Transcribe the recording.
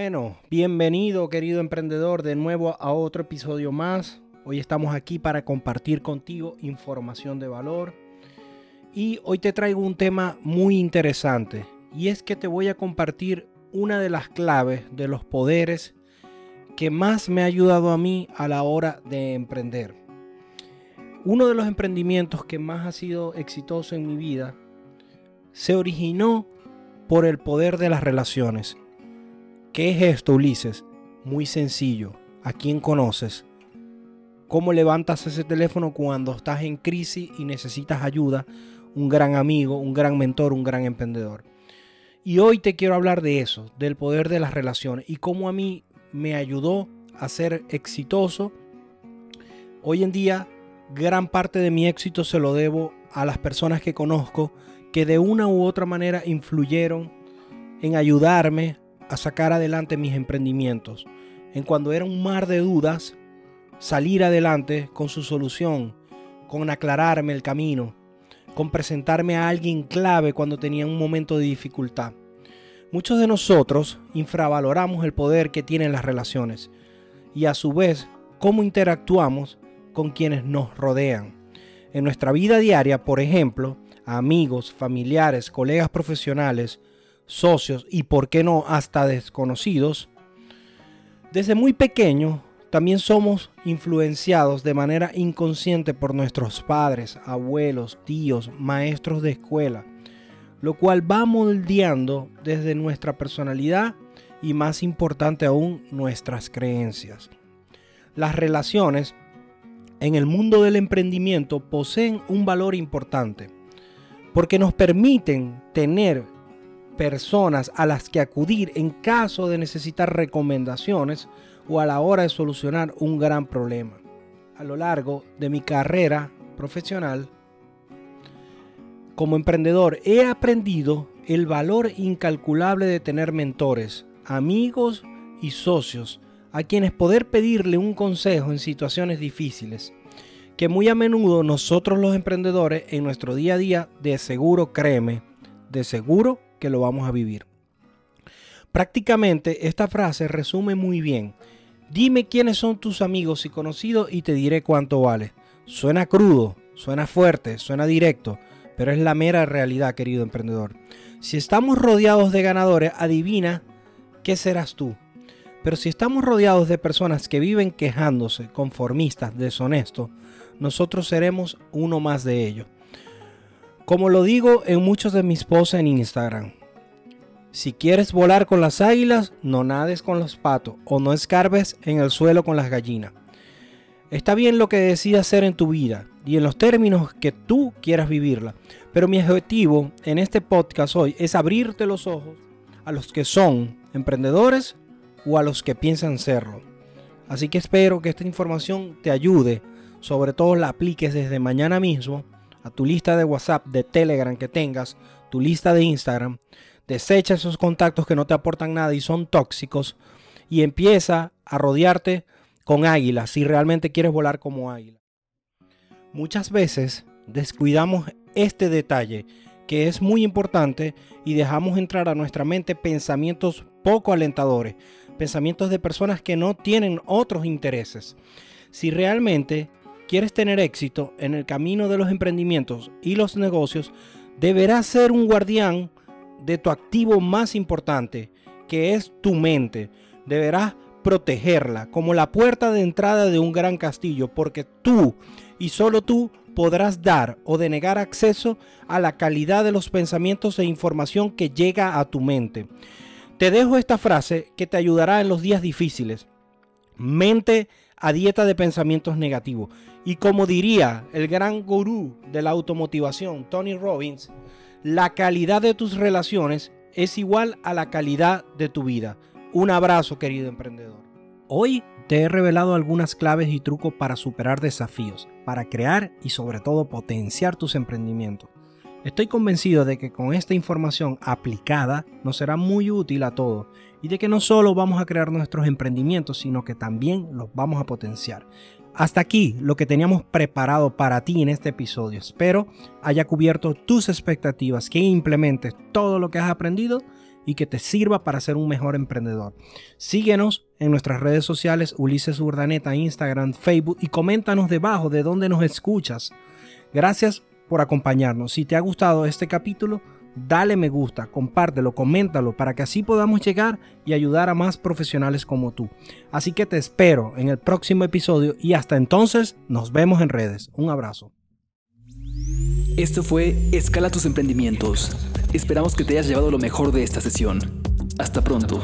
Bueno, bienvenido querido emprendedor de nuevo a otro episodio más. Hoy estamos aquí para compartir contigo información de valor. Y hoy te traigo un tema muy interesante. Y es que te voy a compartir una de las claves de los poderes que más me ha ayudado a mí a la hora de emprender. Uno de los emprendimientos que más ha sido exitoso en mi vida se originó por el poder de las relaciones. ¿Qué es esto, Ulises? Muy sencillo. ¿A quién conoces? ¿Cómo levantas ese teléfono cuando estás en crisis y necesitas ayuda? Un gran amigo, un gran mentor, un gran emprendedor. Y hoy te quiero hablar de eso, del poder de las relaciones y cómo a mí me ayudó a ser exitoso. Hoy en día, gran parte de mi éxito se lo debo a las personas que conozco que de una u otra manera influyeron en ayudarme a sacar adelante mis emprendimientos. En cuando era un mar de dudas, salir adelante con su solución, con aclararme el camino, con presentarme a alguien clave cuando tenía un momento de dificultad. Muchos de nosotros infravaloramos el poder que tienen las relaciones y a su vez cómo interactuamos con quienes nos rodean. En nuestra vida diaria, por ejemplo, amigos, familiares, colegas profesionales, socios y, por qué no, hasta desconocidos, desde muy pequeño también somos influenciados de manera inconsciente por nuestros padres, abuelos, tíos, maestros de escuela, lo cual va moldeando desde nuestra personalidad y más importante aún nuestras creencias. Las relaciones en el mundo del emprendimiento poseen un valor importante porque nos permiten tener personas a las que acudir en caso de necesitar recomendaciones o a la hora de solucionar un gran problema. A lo largo de mi carrera profesional como emprendedor he aprendido el valor incalculable de tener mentores, amigos y socios a quienes poder pedirle un consejo en situaciones difíciles, que muy a menudo nosotros los emprendedores en nuestro día a día de seguro, créeme, de seguro que lo vamos a vivir. Prácticamente esta frase resume muy bien. Dime quiénes son tus amigos y conocidos y te diré cuánto vale. Suena crudo, suena fuerte, suena directo, pero es la mera realidad, querido emprendedor. Si estamos rodeados de ganadores, adivina qué serás tú. Pero si estamos rodeados de personas que viven quejándose, conformistas, deshonestos, nosotros seremos uno más de ellos. Como lo digo en muchos de mis posts en Instagram. Si quieres volar con las águilas, no nades con los patos o no escarbes en el suelo con las gallinas. Está bien lo que decidas hacer en tu vida y en los términos que tú quieras vivirla. Pero mi objetivo en este podcast hoy es abrirte los ojos a los que son emprendedores o a los que piensan serlo. Así que espero que esta información te ayude, sobre todo la apliques desde mañana mismo tu lista de WhatsApp, de Telegram que tengas, tu lista de Instagram, desecha esos contactos que no te aportan nada y son tóxicos y empieza a rodearte con águilas si realmente quieres volar como águila. Muchas veces descuidamos este detalle que es muy importante y dejamos entrar a nuestra mente pensamientos poco alentadores, pensamientos de personas que no tienen otros intereses. Si realmente quieres tener éxito en el camino de los emprendimientos y los negocios, deberás ser un guardián de tu activo más importante, que es tu mente. Deberás protegerla como la puerta de entrada de un gran castillo, porque tú y solo tú podrás dar o denegar acceso a la calidad de los pensamientos e información que llega a tu mente. Te dejo esta frase que te ayudará en los días difíciles. Mente a dieta de pensamientos negativos. Y como diría el gran gurú de la automotivación, Tony Robbins, la calidad de tus relaciones es igual a la calidad de tu vida. Un abrazo, querido emprendedor. Hoy te he revelado algunas claves y trucos para superar desafíos, para crear y sobre todo potenciar tus emprendimientos. Estoy convencido de que con esta información aplicada nos será muy útil a todos y de que no solo vamos a crear nuestros emprendimientos, sino que también los vamos a potenciar. Hasta aquí lo que teníamos preparado para ti en este episodio. Espero haya cubierto tus expectativas, que implementes todo lo que has aprendido y que te sirva para ser un mejor emprendedor. Síguenos en nuestras redes sociales Ulises Urdaneta, Instagram, Facebook y coméntanos debajo de dónde nos escuchas. Gracias por acompañarnos. Si te ha gustado este capítulo, dale me gusta, compártelo, coméntalo para que así podamos llegar y ayudar a más profesionales como tú. Así que te espero en el próximo episodio y hasta entonces nos vemos en redes. Un abrazo. Esto fue Escala tus emprendimientos. Esperamos que te hayas llevado lo mejor de esta sesión. Hasta pronto.